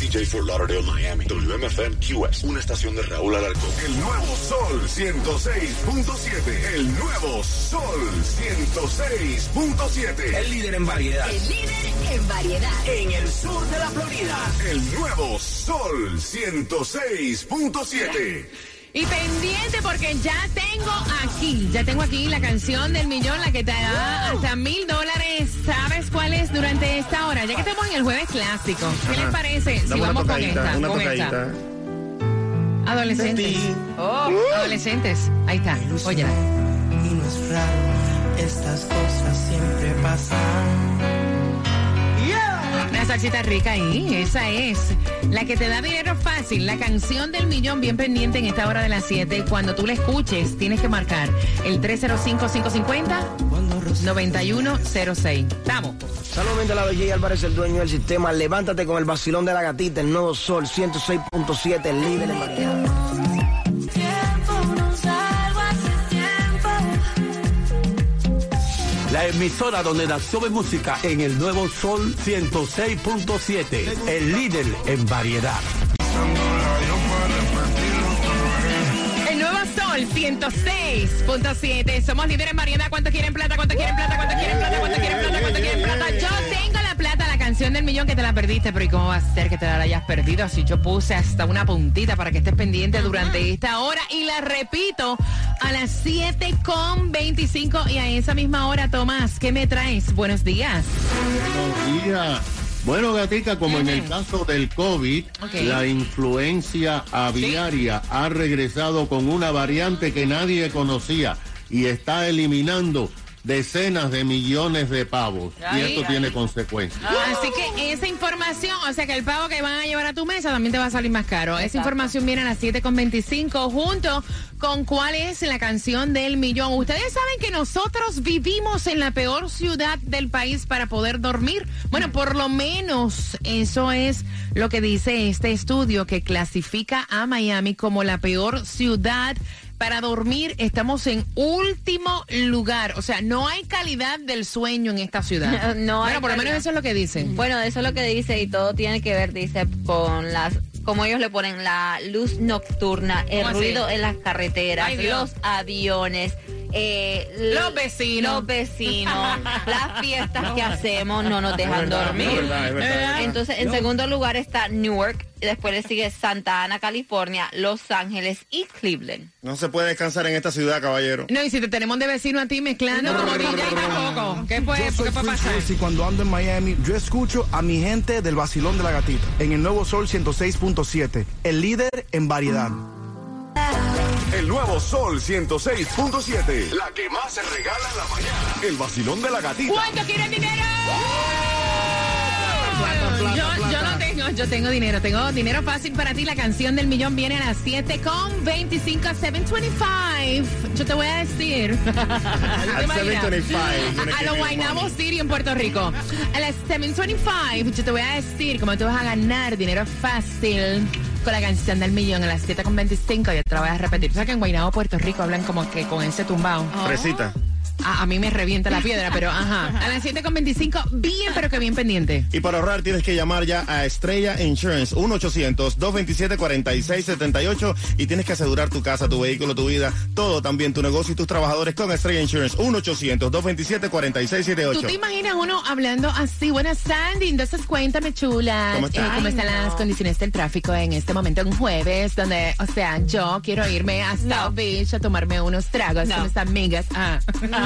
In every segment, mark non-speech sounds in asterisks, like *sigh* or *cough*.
WXDJ Fort Lauderdale, Miami. WMFM QS. Una estación de Raúl Alarcón. El nuevo Sol 106.7. El nuevo Sol 106.7. El líder en variedad. El líder en variedad. En el sur de la Florida. El nuevo Sol 106.7. Y pendiente porque ya tengo aquí, ya tengo aquí la canción del millón, la que te da hasta mil dólares. ¿Sabes cuál es durante esta hora? Ya que estamos en el jueves clásico. ¿Qué les parece si vamos con esta? Con esta. Adolescentes. Oh, adolescentes. Ahí está. Oye. Y no es raro, estas cosas siempre pasan. Una salsita rica ahí, esa es. La que te da dinero fácil, la canción del millón bien pendiente en esta hora de las 7. Cuando tú la escuches, tienes que marcar el 305-550-9106. Estamos. Saludos de la J. Álvarez, el dueño del sistema. Levántate con el vacilón de la gatita, el nuevo Sol 106.7, el líder en variedad. La emisora donde nació mi música en el Nuevo Sol 106.7. El líder en variedad. Sol 106.7. Somos líderes en variedad. ¿Cuánto quieren plata? ¿Cuánto quieren plata? ¿Cuánto quieren plata? ¿Cuánto quieren plata? ¿Cuánto quieren plata? Yo tengo la plata, la canción del millón que te la perdiste, pero ¿y cómo va a ser que te la hayas perdido? Si yo puse hasta una puntita para que estés pendiente durante esta hora y la repito a las 7.25 y a esa misma hora, Tomás, ¿qué me traes? Buenos días. Buenos días. Bueno, Gatica, como en el caso del COVID, la influencia aviaria ha regresado con una variante que nadie conocía y está eliminando decenas de millones de pavos. y esto ay. tiene consecuencias. Así que esa información, o sea que el pavo que van a llevar a tu mesa también te va a salir más caro. Esa información viene a las 7.25 junto con cuál es la canción del millón. Ustedes saben que nosotros vivimos en la peor ciudad del país para poder dormir. Bueno, por lo menos eso es lo que dice este estudio que clasifica a Miami como la peor ciudad para dormir estamos en último lugar. O sea, no hay calidad del sueño en esta ciudad. *laughs* No Bueno, por lo menos eso es lo que dicen. Bueno, eso es lo que dice y todo tiene que ver, dice, con las, como ellos le ponen la luz nocturna, el ruido en las carreteras, Ay, los aviones. Eh, Los vecinos. Los vecinos, *laughs* las fiestas que hacemos no nos dejan verdad, dormir. es verdad, es verdad. Entonces, en segundo lugar está Newark, y después le sigue Santa Ana, California, Los Ángeles y Cleveland. No se puede descansar en esta ciudad, caballero. No, y si te tenemos de vecino a ti mezclando como DJ tampoco. ¿Qué puede, Yo soy ¿qué puede Chris pasar? Tracy, cuando ando en Miami, yo escucho a mi gente del vacilón de la gatita en el nuevo Sol 106.7, el líder en variedad. El nuevo Sol 106.7. La que más se regala en la mañana. El vacilón de la gatita. ¿Cuánto quieren dinero? Yo, yo no tengo, yo tengo dinero, tengo dinero fácil para ti. La canción del millón viene a las 7 con 25, 725. Yo te voy a decir. *laughs* ¿Te imaginas? 725, A, a los Guaynabo City en Puerto Rico. A las 725, yo te voy a decir cómo tú vas a ganar dinero fácil con la canción del millón a las 7 con 25. Yo te la voy a repetir. O sea que en Guaynabo, Puerto Rico, hablan como que con ese tumbao. Fresita. A, a mí me revienta la piedra, pero ajá. A las 7.25, bien, pero que bien pendiente. Y para ahorrar tienes que llamar ya a Estrella Insurance 1-800-227-4678 y tienes que asegurar tu casa, tu vehículo, tu vida, todo también, tu negocio y tus trabajadores con Estrella Insurance 1-800-227-4678. ¿Tú te imaginas uno hablando así? Buenas, Sandy, entonces cuéntame, chula. ¿Cómo estás? eh, ¿Cómo Ay, están las condiciones del tráfico en este momento, un jueves, donde, o sea, yo quiero irme a South Beach a tomarme unos tragos No. con mis amigas? Ah.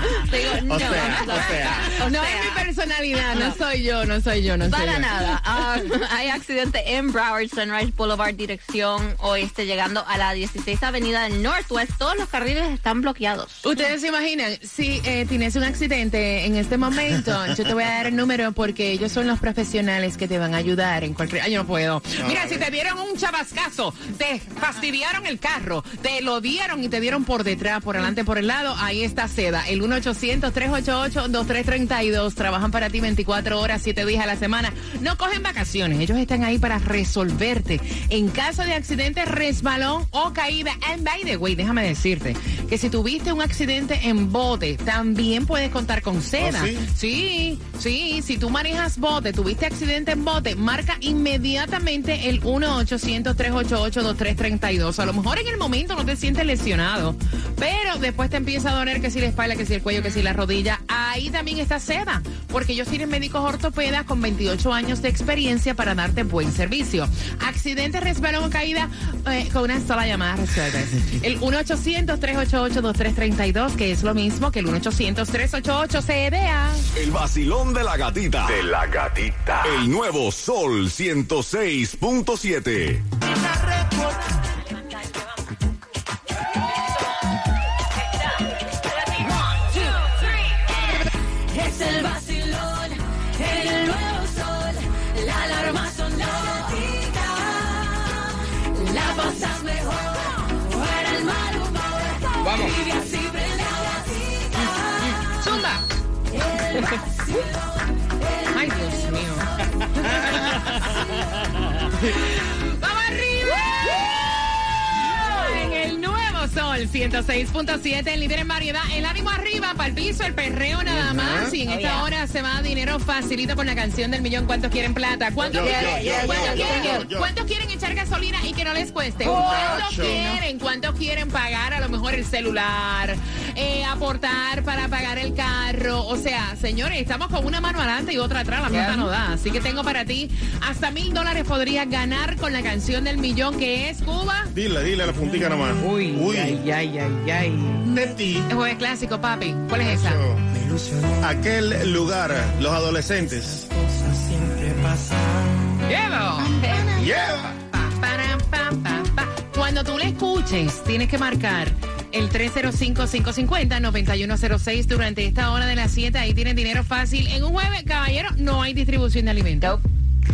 *laughs* Digo, no, O sea, no, o sea. o no sea, es mi personalidad, no soy yo, no soy yo, no soy Para yo. nada. Ah, *laughs* hay accidente en Broward Sunrise Boulevard, dirección oeste, llegando a la 16 Avenida del Northwest. Todos los carriles están bloqueados. Ustedes se imaginan, si eh, tienes un accidente en este momento, yo te voy a dar el número porque ellos son los profesionales que te van a ayudar en cualquier... Ay, yo no puedo. Mira, si te dieron un chabascazo, te fastidiaron el carro, te lo dieron y te dieron por detrás, por adelante, por el lado, ahí está Seda, el 1-800-388-2332. Trabajan para ti 24 horas, 7 días a la semana. No cogen vacaciones, ellos están ahí para resolverte. En caso de accidente, resbalón o caída, and by the way, déjame decirte que si tuviste un accidente en bote, también puedes contar con Seda. ¿Oh, sí? Sí, sí, si tú manejas bote, tuviste accidente en bote, marca inmediatamente el 1-800-388-2332. A lo mejor en el momento no te sientes lesionado, pero después te empieza a doler que si la espalda, que si el cuello, que si la rodilla. Ahí también está Seda, porque ellos tienen médicos ortopedas con 28 años de experiencia para darte buen servicio. Accidente, resbalón o caída, eh, con una sola llamada resuelves. El 1-800-388-2332, que es lo mismo que el 1-800-388-CDA. El vacilón de la gatita. De la gatita. El nuevo Sol 106.7. ¡Vamos arriba! En el nuevo sol 106.7, el líder en variedad, el ánimo arriba, para el piso, el perreo nada más. Y en esta hora se va dinero facilito con la canción del millón. ¿Cuántos quieren plata? ¿Cuántos Yo, quieren, yo, yo, ¿cuántos yo, quieren- yo, yo. cuántos quieren echar gasolina y que no les cueste? ¿Cuántos quieren? ¿Cuántos quieren pagar a lo mejor el celular? Aportar para pagar el carro. O sea, señores, estamos con una mano adelante y otra atrás, la plata no da. Así que tengo para ti hasta mil dólares podrías ganar con la canción del millón que es Cuba. Dile, dile a la puntica nomás. Uy, Uy. ay, ay, ay, ay. De ti. El jueves clásico, papi. ¿Cuál es esa? Aquel lugar, los adolescentes. Llevo. Lleva. Pa. Cuando tú le escuches, tienes que marcar el 305-550-9106 durante esta hora de las 7. Ahí tienen dinero fácil. En un jueves, caballero, no hay distribución de alimentos.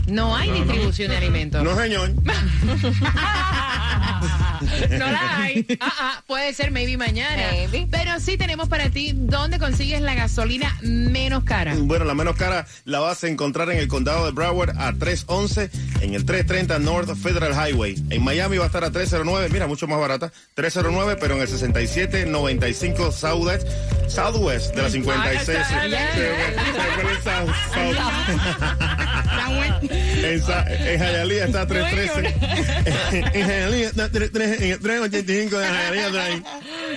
No hay distribución de alimentos. No, señor. *laughs* no la hay. Ah, ah, puede ser maybe mañana. Pero sí tenemos para ti dónde consigues la gasolina menos cara. Bueno, la menos cara la vas a encontrar en el condado de Broward a 311 en el 330 North Federal Highway. En Miami va a estar a 309, mira, mucho más barata, 309, pero en el 6795 Southwest, Southwest de la 56. En, Hialeah está a 313. en Hialeah está a 313, en el 385 de Hialeah Drive.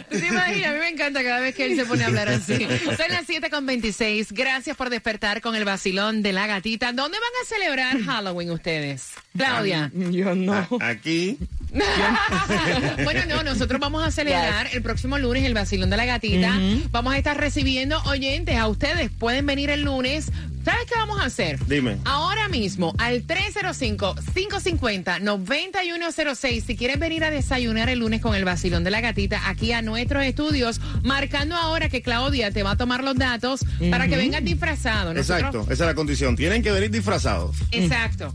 ¿Tú te imaginas? A mí me encanta cada vez que él se pone a hablar así. Son las 7.26. Gracias por despertar con el vacilón de la gatita. ¿Dónde van a celebrar Halloween ustedes? Claudia. Yo no. Aquí. *laughs* bueno, no, nosotros vamos a celebrar el próximo lunes el vacilón de la gatita. Vamos a estar recibiendo oyentes a ustedes. Pueden venir el lunes. ¿Sabes qué vamos a hacer? Dime. Ahora mismo, al 305-550-9106, si quieres venir a desayunar el lunes con el vacilón de la gatita aquí a nuestros estudios, marcando ahora que Claudia te va a tomar los datos para que vengas disfrazado. Nosotros- Exacto, esa es la condición. Tienen que venir disfrazados. Exacto.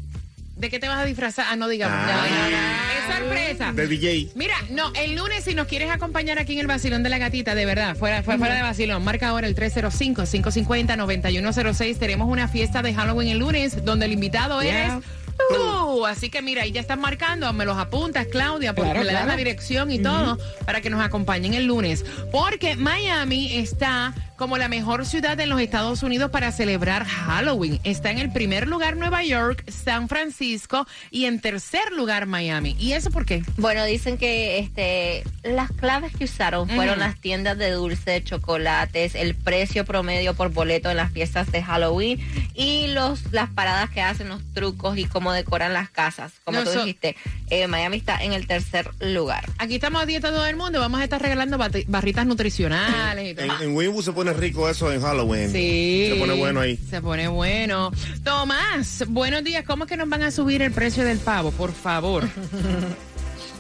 ¿De qué te vas a disfrazar? Ah, no digamos. Ah. No, no, no. Es sorpresa. De DJ. Mira, no, el lunes si nos quieres acompañar aquí en el vacilón de la gatita, de verdad, fuera, fuera, fuera de vacilón, marca ahora el 305-550-9106. Tenemos una fiesta de Halloween el lunes donde el invitado Yeah. eres tú. tú. Así que mira, ahí ya están marcando, me los apuntas, Claudia, porque Claro, le das claro. la dirección y todo para que nos acompañen el lunes. Porque Miami está como la mejor ciudad en los Estados Unidos para celebrar Halloween. Está en el primer lugar Nueva York, San Francisco y en tercer lugar Miami. ¿Y eso por qué? Bueno, dicen que este las claves que usaron fueron las tiendas de dulce, chocolates, el precio promedio por boleto en las fiestas de Halloween y los las paradas que hacen, los trucos y cómo decoran las casas. Como No, tú so- dijiste, eh, Miami está en el tercer lugar. Aquí estamos a dieta todo el mundo, vamos a estar regalando barritas nutricionales y todo. En, en Winwood se pone rico eso en Halloween. Sí. Se pone bueno ahí. Se pone bueno. Tomás, buenos días. ¿Cómo es que nos van a subir el precio del pavo? Por favor. *laughs*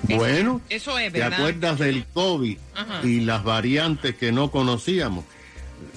Bueno, Eso es, ¿te ¿verdad? acuerdas del COVID Ajá. y las variantes que no conocíamos?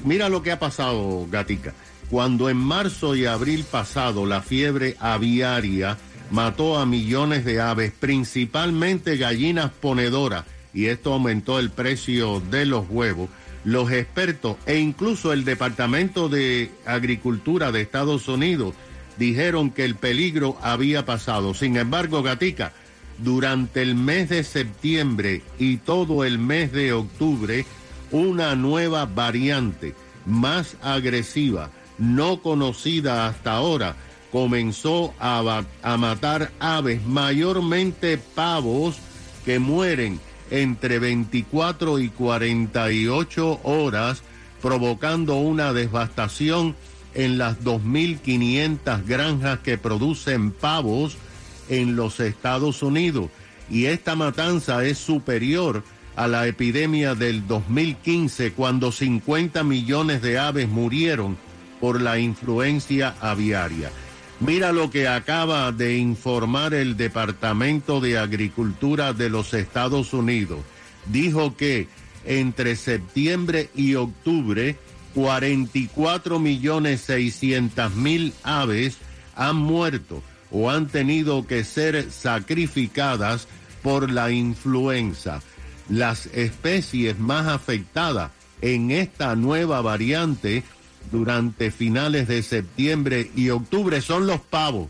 Mira lo que ha pasado, Gatica. Cuando en marzo y abril pasado la fiebre aviaria mató a millones de aves, principalmente gallinas ponedoras, y esto aumentó el precio de los huevos, los expertos e incluso el Departamento de Agricultura de Estados Unidos dijeron que el peligro había pasado. Sin embargo, Gatica, durante el mes de septiembre y todo el mes de octubre, una nueva variante más agresiva, no conocida hasta ahora, comenzó a, matar aves, mayormente pavos que mueren entre 24 y 48 horas, provocando una devastación en las 2.500 granjas que producen pavos en los Estados Unidos. Y esta matanza es superior a la epidemia del 2015, cuando 50 millones de aves murieron por la influencia aviaria. Mira lo que acaba de informar el Departamento de Agricultura de los Estados Unidos. Dijo que entre septiembre y octubre, 44 millones 600 mil aves han muerto o han tenido que ser sacrificadas por la influenza. Las especies más afectadas en esta nueva variante durante finales de septiembre y octubre son los pavos.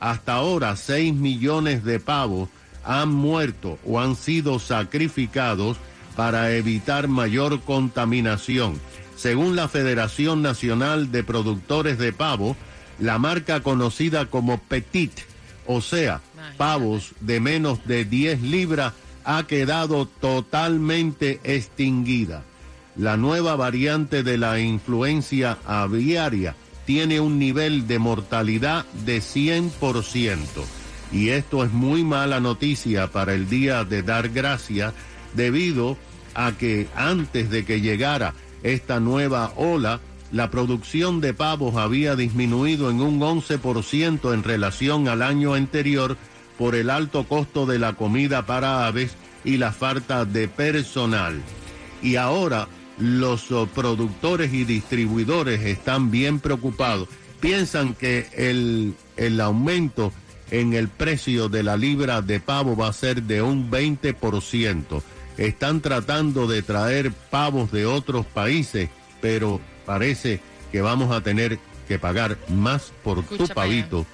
Hasta ahora, 6 millones de pavos han muerto o han sido sacrificados para evitar mayor contaminación. Según la Federación Nacional de Productores de Pavo, la marca conocida como Petit, o sea, pavos de menos de 10 libras, ha quedado totalmente extinguida. La nueva variante de la influencia aviaria tiene un nivel de mortalidad de 100%. Y esto es muy mala noticia para el día de dar gracias debido a que antes de que llegara esta nueva ola, la producción de pavos había disminuido en un 11% en relación al año anterior por el alto costo de la comida para aves y la falta de personal. Y ahora los oh, productores y distribuidores están bien preocupados. Piensan que el, el aumento en el precio de la libra de pavo va a ser de un 20%. Están tratando de traer pavos de otros países, pero parece que vamos a tener que pagar más por tu allá.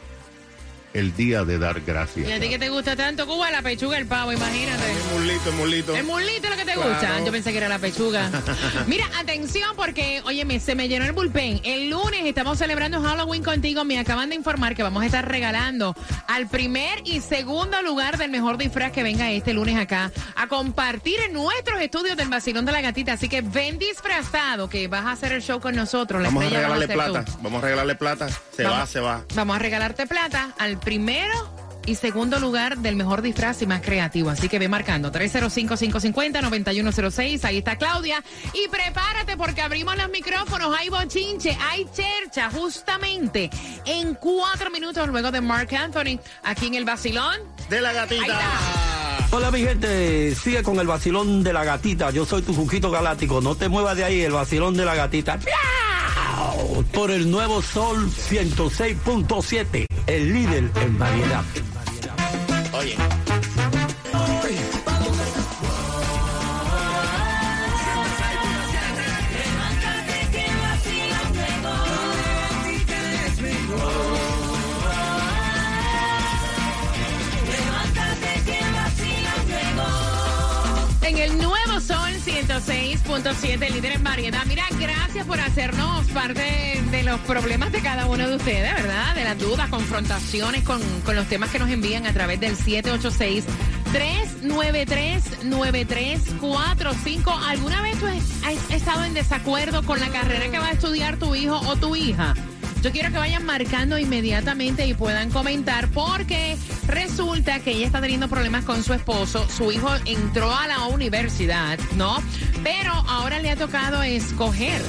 El día de dar gracias. ¿Y a ti que te gusta tanto, Cuba? La pechuga, el pavo, imagínate. El mulito, el mulito. El mulito es lo que te Claro. gusta. Yo pensé que era la pechuga. *laughs* Mira, atención porque, oye, me- se me llenó el bullpen. El lunes estamos celebrando Halloween contigo. Me acaban de informar que vamos a estar regalando al primer y segundo lugar del mejor disfraz que venga este lunes acá a compartir en nuestros estudios del vacilón de la gatita. Así que ven disfrazado que vas a hacer el show con nosotros. La Vamos a regalarle tú. plata. Vamos a regalarle plata. Se va, se va. Vamos a regalarte plata al primero y segundo lugar del mejor disfraz y más creativo. Así que ve marcando 305-550-9106. Ahí está Claudia. Y prepárate porque abrimos los micrófonos. Hay bochinche, hay chercha, justamente en cuatro minutos luego de Mark Anthony aquí en el Basilón. De la Ahí gatita. está. Hola mi gente, sigue con el vacilón de la gatita. Yo soy tu Juquito Galáctico. No te muevas de ahí, el vacilón de la gatita. Por el nuevo Sol 106.7, el líder en variedad. Oye. 106.7, líder en variedad. Mira, gracias por hacernos parte de los problemas de cada uno de ustedes, ¿verdad? De las dudas, confrontaciones con, con los temas que nos envían a través del 786-393-9345. ¿Alguna vez tú has estado en desacuerdo con la carrera que va a estudiar tu hijo o tu hija? Yo quiero que vayan marcando inmediatamente y puedan comentar porque resulta que ella está teniendo problemas con su esposo. Su hijo entró a la universidad, ¿no? Pero ahora le ha tocado escoger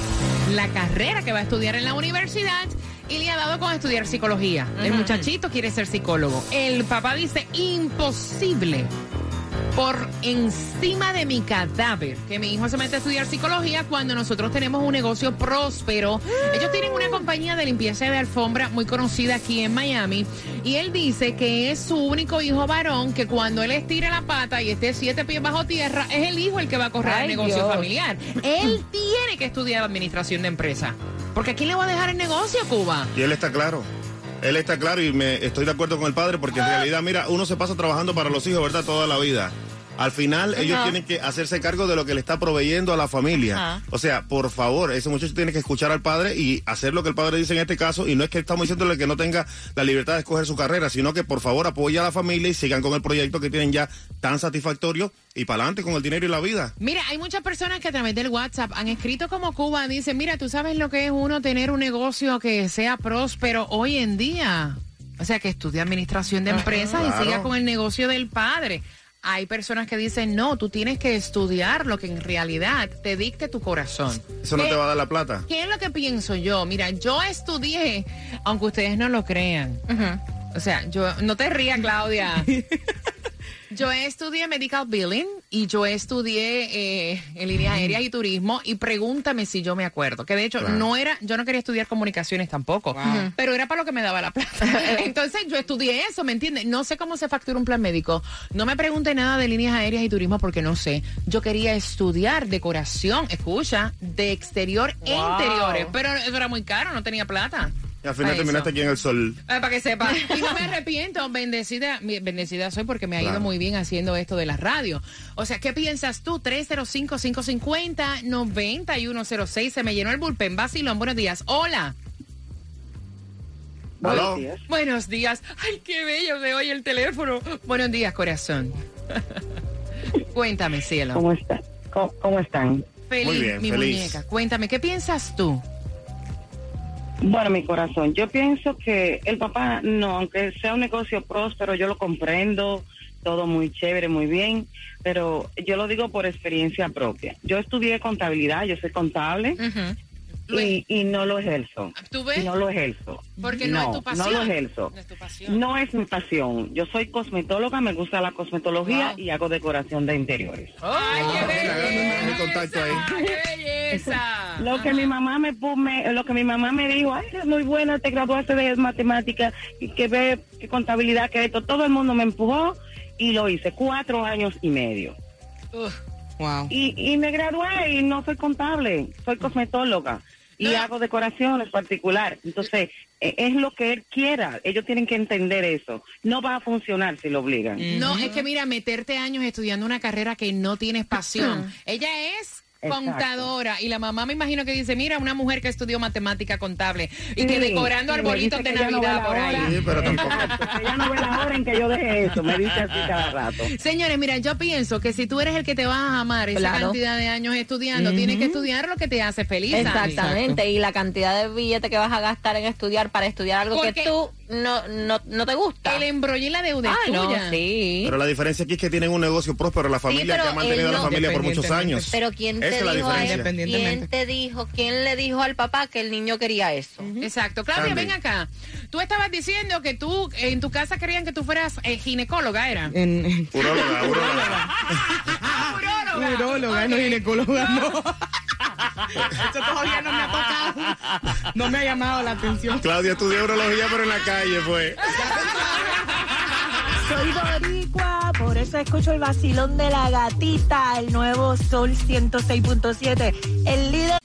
la carrera que va a estudiar en la universidad y le ha dado con estudiar psicología. El muchachito quiere ser psicólogo. El papá dice imposible por encima de mi cadáver que mi hijo se mete a estudiar psicología cuando nosotros tenemos un negocio próspero. Ellos tienen una compañía de limpieza de alfombra muy conocida aquí en Miami y él dice que es su único hijo varón que cuando él estire la pata y esté siete pies bajo tierra es el hijo el que va a correr Ay, el negocio Dios. familiar. Él tiene que estudiar administración de empresa. Porque ¿a quién le va a dejar el negocio, Cuba? Y él está claro. Él está claro y me estoy de acuerdo con el padre porque en realidad, mira, uno se pasa trabajando para los hijos, ¿verdad? Toda la vida. Al final, ellos tienen que hacerse cargo de lo que le está proveyendo a la familia. Ajá. O sea, por favor, ese muchacho tiene que escuchar al padre y hacer lo que el padre dice en este caso. Y no es que estamos diciéndole que no tenga la libertad de escoger su carrera, sino que por favor apoya a la familia y sigan con el proyecto que tienen ya tan satisfactorio y para adelante con el dinero y la vida. Mira, hay muchas personas que a través del WhatsApp han escrito como Cuba, dicen, mira, tú sabes lo que es uno tener un negocio que sea próspero hoy en día. O sea, que estudie administración de empresas y siga con el negocio del padre. Hay personas que dicen, no, tú tienes que estudiar lo que en realidad te dicte tu corazón. Eso no ¿Qué- te va a dar la plata. ¿Qué es lo que pienso yo? Mira, yo estudié, aunque ustedes no lo crean. O sea, yo, no te rías, Claudia. *laughs* Yo estudié medical billing y yo estudié eh, en líneas aéreas y turismo y pregúntame si yo me acuerdo. Que de hecho Claro. no era, yo no quería estudiar comunicaciones tampoco, Wow. pero era para lo que me daba la plata. *laughs* Entonces yo estudié eso, ¿me entiendes? No sé cómo se factura un plan médico. No me pregunte nada de líneas aéreas y turismo porque no sé. Yo quería estudiar decoración, escucha, de exterior e interiores, pero eso era muy caro, no tenía plata. Y al final terminaste aquí en el sol. Eh, para que sepa. *laughs* Y no me arrepiento, bendecida, bendecida soy porque me ha ido Claro. muy bien haciendo esto de la radio. O sea, ¿qué piensas tú? 305-550-9106. Se me llenó el bullpen. Vacilón, buenos días. Hola. Buenos Buenos días. Buenos días. Ay, qué bello se oye el teléfono. Buenos días, corazón. *laughs* Cuéntame, cielo. ¿Cómo están? ¿Cómo, cómo están? Feliz, Muy bien, mi feliz. muñeca. Cuéntame, ¿qué piensas tú? Bueno, mi corazón, yo pienso que el papá, no, aunque sea un negocio próspero, yo lo comprendo, todo muy chévere, muy bien, pero yo lo digo por experiencia propia. Yo estudié contabilidad, yo soy contable y, y no lo ejerzo. ¿Tú ves? No lo ejerzo. Porque no es tu pasión. No lo ejerzo. No es tu pasión. No es mi pasión. Yo soy cosmetóloga, me gusta la cosmetología y hago decoración de interiores. ¡Ay, qué belleza! Contacto ahí. ¡Qué belleza! *laughs* Lo que mi mamá me, me- lo que mi mamá me dijo, ay, eres muy buena, te graduaste de matemática y que ve que contabilidad, que esto, todo el mundo me empujó y lo hice cuatro años y medio. Wow. Y, y me gradué y no soy contable, soy cosmetóloga y hago decoraciones particular. Entonces, eh, es lo que él quiera. Ellos tienen que entender eso. No va a funcionar si lo obligan. No, es que mira, meterte años estudiando una carrera que no tienes pasión. Ella es Exacto. contadora y la mamá me imagino que dice, mira, una mujer que estudió matemática contable y que Sí, decorando sí, me arbolitos de que no Navidad la por ahí. Sí, pero tampoco. Ella no ve la hora en que yo deje eso, me dice así cada rato. Señores, mira, yo pienso que si tú eres el que te vas a amar esa Claro. cantidad de años estudiando, tienes que estudiar lo que te hace feliz. Exactamente, y la cantidad de billete que vas a gastar en estudiar para estudiar algo Porque- que tú no, no, no te gusta. El embrollo y la deuda Ah, es no, sí. Pero la diferencia aquí es que tienen un negocio próspero, la familia que ha mantenido a la no- familia por muchos años. Pero ¿quién te dijo a él? ¿Quién te dijo? ¿Quién le dijo al papá que el niño quería eso? Exacto. Claudia, ven acá. Tú estabas diciendo que tú en tu casa querían que tú fueras eh, ginecóloga, ¿era? Uróloga, uróloga. *laughs* Uróloga. Uróloga, no ginecóloga, no. Eso todavía no me ha tocado. No me ha llamado la atención. Claudia estudió urología, pero en la calle fue. Soy boricua, por eso escucho el vacilón de la gatita, el nuevo Sol 106.7, el líder.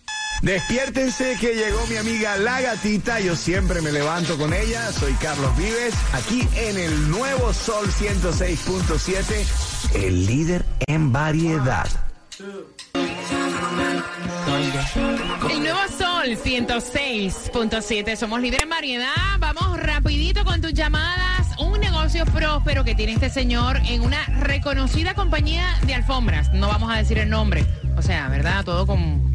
Despiértense que llegó mi amiga La Gatita. Yo siempre me levanto con ella. Soy Carlos Vives, aquí en el nuevo Sol 106.7, el líder en variedad. El nuevo Sol 106.7. Somos líderes en variedad. Vamos rapidito con tus llamadas. Un negocio próspero que tiene este señor en una reconocida compañía de alfombras. No vamos a decir el nombre. O sea, ¿verdad? Todo con...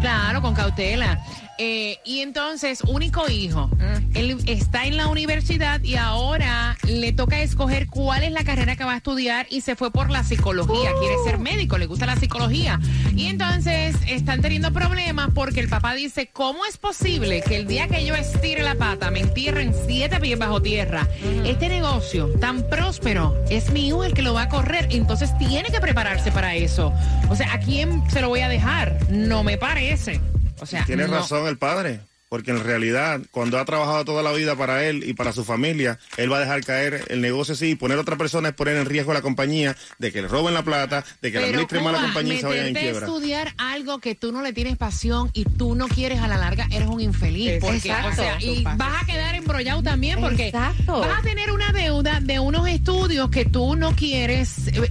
Claro, con cautela. Eh, y entonces, único hijo. Él está en la universidad y ahora le toca escoger cuál es la carrera que va a estudiar y se fue por la psicología. Quiere ser médico, le gusta la psicología. Y entonces están teniendo problemas porque el papá dice, ¿cómo es posible que el día que yo estire la pata me entierren siete pies bajo tierra? Este negocio tan próspero es mi hijo el que lo va a correr. Entonces tiene que prepararse para eso. O sea, ¿a quién se lo voy a dejar? No me parece. O sea, Tiene no- razón el padre, porque en realidad, cuando ha trabajado toda la vida para él y para su familia, él va a dejar caer el negocio así y poner a otra persona es poner en riesgo a la compañía de que le roben la plata, de que la Pero administren mal la compañía y se vayan en quiebra. estudiar algo que tú no le tienes pasión y tú no quieres a la larga, eres un infeliz. Porque, Exacto. o sea, y vas a quedar embrollado también porque Exacto. vas a tener una deuda de unos estudios que tú no quieres eh,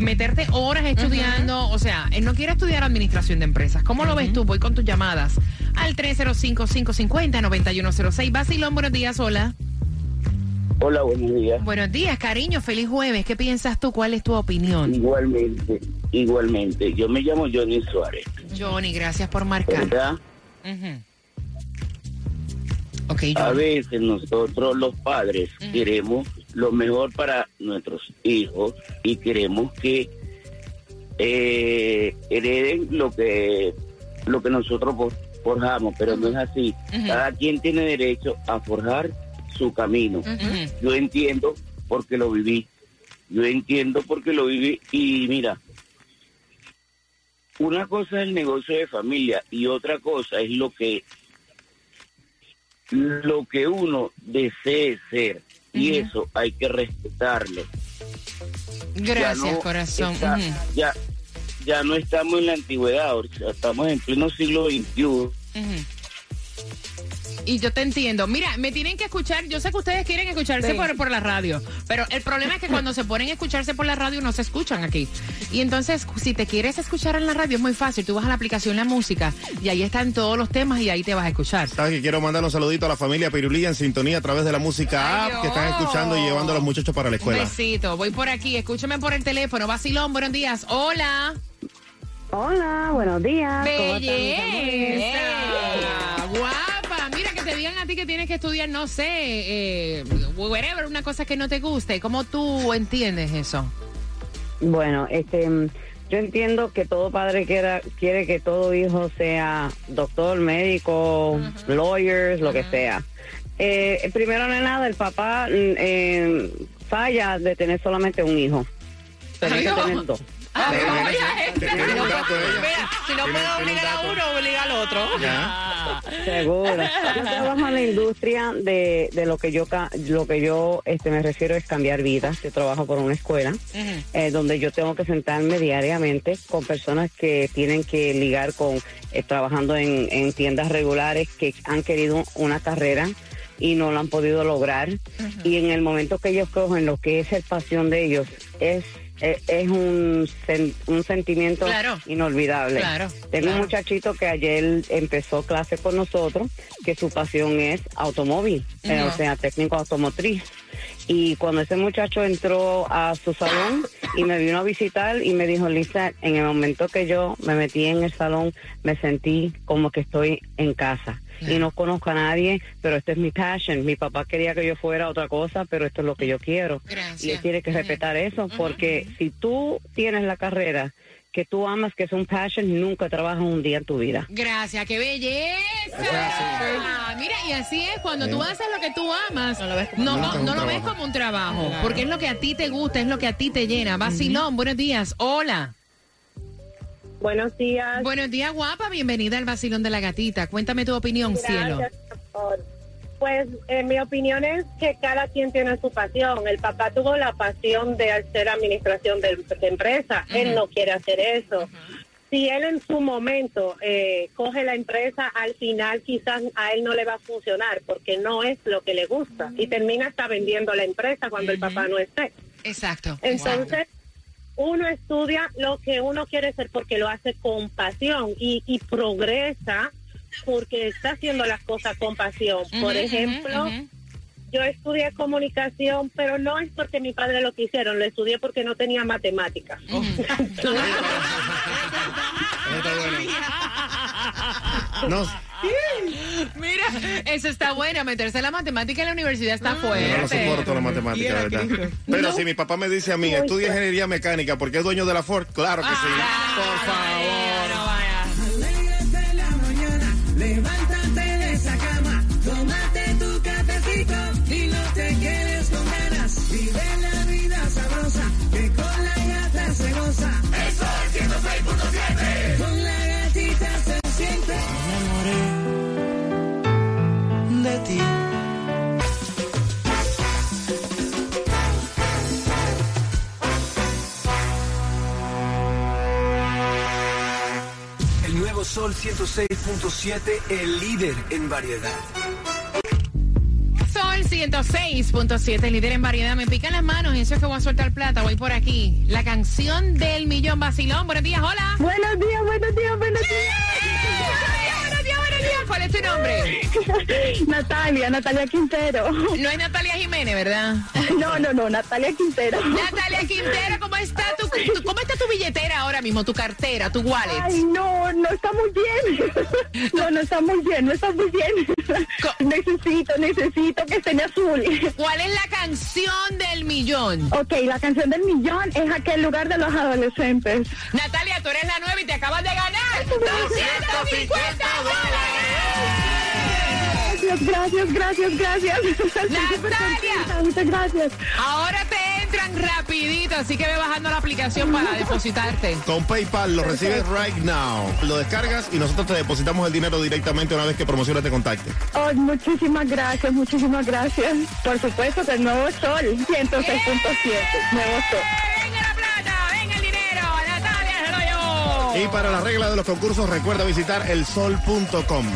meterte horas estudiando. O sea, él no quiere estudiar administración de empresas. ¿Cómo lo ves tú? Voy con tus llamadas al 305-550-9106. Basilón, buenos días, hola. Hola, buenos días. Buenos días, cariño, feliz jueves. ¿Qué piensas tú? ¿Cuál es tu opinión? Igualmente, igualmente. Yo me llamo Johnny Suárez, Johnny, gracias por marcar. ¿verdad? Ok, A veces nosotros los padres queremos lo mejor para nuestros hijos y queremos que eh, hereden lo que lo que nosotros for- forjamos, pero no es así. Cada quien tiene derecho a forjar su camino. Yo entiendo porque lo viví. Yo entiendo porque lo viví y mira, una cosa es el negocio de familia y otra cosa es lo que lo que uno desee ser y eso hay que respetarlo. Gracias, no corazón. está- ya, ya no estamos en la antigüedad, estamos en pleno siglo XXI. Y yo te entiendo. Mira, me tienen que escuchar. Yo sé que ustedes quieren escucharse Sí. por, por la radio, pero el problema es que cuando se ponen a escucharse por la radio no se escuchan aquí. Y entonces, si te quieres escuchar en la radio es muy fácil. Tú vas a la aplicación La Música y ahí están todos los temas y ahí te vas a escuchar. Sabes que quiero mandar un saludito a la familia Pirulí en sintonía a través de la música app que están escuchando y llevando a los muchachos para la Un escuela. besito. Voy por aquí. Escúchame por el teléfono. Vacilón, buenos días. Hola. Hola, buenos días. ¿Cómo están, mis digan a ti que tienes que estudiar, no sé, eh, whatever, una cosa que no te guste. ¿Cómo tú entiendes eso? Bueno, este, yo entiendo que todo padre quiera, quiere que todo hijo sea doctor, médico, lawyers, lo que sea. Eh, primero de nada, el papá eh, falla de tener solamente un hijo. Tiene que Ay, no. Mira, si no puedo obligar a uno, obliga al otro. Seguro. Yo trabajo en la industria de, de lo que yo ca- lo que yo este me refiero es cambiar vidas. Yo trabajo por una escuela eh, donde yo tengo que sentarme diariamente con personas que tienen que ligar con eh, trabajando en, en tiendas regulares que han querido una carrera y no lo han podido lograr y en el momento que ellos cogen lo que es el pasión de ellos es eh, es un, sen- un sentimiento Claro. inolvidable. Claro, Tengo claro. un muchachito que ayer empezó clase con nosotros, que su pasión es automóvil, eh, o sea, técnico automotriz. Y cuando ese muchacho entró a su salón y me vino a visitar y me dijo, Lisa, en el momento que yo me metí en el salón, me sentí como que estoy en casa. Y no conozco a nadie, pero esto es mi passion. Mi papá quería que yo fuera otra cosa, pero esto es lo que yo quiero. Y él tiene que respetar eso, porque si tú tienes la carrera que tú amas, que es un passion, nunca trabajas un día en tu vida. Gracias, qué belleza. Ah, mira, y así es, cuando tú haces lo que tú amas, no lo ves como, no, un no, trabajo. no lo ves como un trabajo, Claro. porque es lo que a ti te gusta, es lo que a ti te llena. Vacilón, buenos días, hola. Buenos días. Buenos días, guapa, bienvenida al Vacilón de la Gatita. Cuéntame tu opinión, cielo. Gracias, amor. Pues eh, mi opinión es que cada quien tiene su pasión. El papá tuvo la pasión de hacer administración de, de empresa. Él no quiere hacer eso. Si él en su momento eh, coge la empresa, al final quizás a él no le va a funcionar porque no es lo que le gusta y termina hasta vendiendo la empresa cuando el papá no esté. Exacto. Entonces, uno estudia lo que uno quiere ser porque lo hace con pasión y, y progresa porque está haciendo las cosas con pasión. Por ejemplo, yo estudié comunicación, pero no es porque mi padre lo quisieron, lo estudié porque no tenía matemáticas. *laughs* No, Mira, eso está bueno. Meterse en la matemática en la universidad está fuerte. yo no soporto la matemática, de verdad. Pero si mi papá me dice a mí, estudia ingeniería mecánica porque es dueño de la Ford, claro que sí. Por favor. La mañana, 106.7, el líder en variedad. Sol 106.7, líder en variedad. Me pican las manos y eso es que voy a soltar plata. Voy por aquí. La canción del millón vacilón. Buenos días, hola. Buenos días, buenos días, buenos días. Buenos días, buenos días. ¿Cuál es tu nombre? *laughs* Natalia, Natalia Quintero. No es Natalia Jiménez, ¿verdad? No, no, no, Natalia Quintero. Natalia Quintero, ¿cómo está tu, tu- cómo tu billetera ahora mismo, tu cartera, tu wallet? Ay, no, no está muy bien. *laughs* No, no está muy bien, no está muy bien. Necesito, necesito que esté en azul. ¿Cuál es la canción del millón? Ok, la canción del millón es aquel lugar de los adolescentes. Natalia, tú eres la nueva y te acabas de ganar 250 Gracias, gracias, gracias, gracias. Natalia. Muchas gracias. Ahora te entran rapidito, así que ve bajando la aplicación para depositarte. Con PayPal lo recibes right now. Lo descargas y nosotros te depositamos el dinero directamente una vez que promociones te contacte. Oh, muchísimas gracias, muchísimas gracias. Por supuesto que el nuevo sol, 106.7, nuevo sol. Venga la plata, venga el dinero, Natalia, se lo llevo. Y para la regla de los concursos recuerda visitar elsol.com.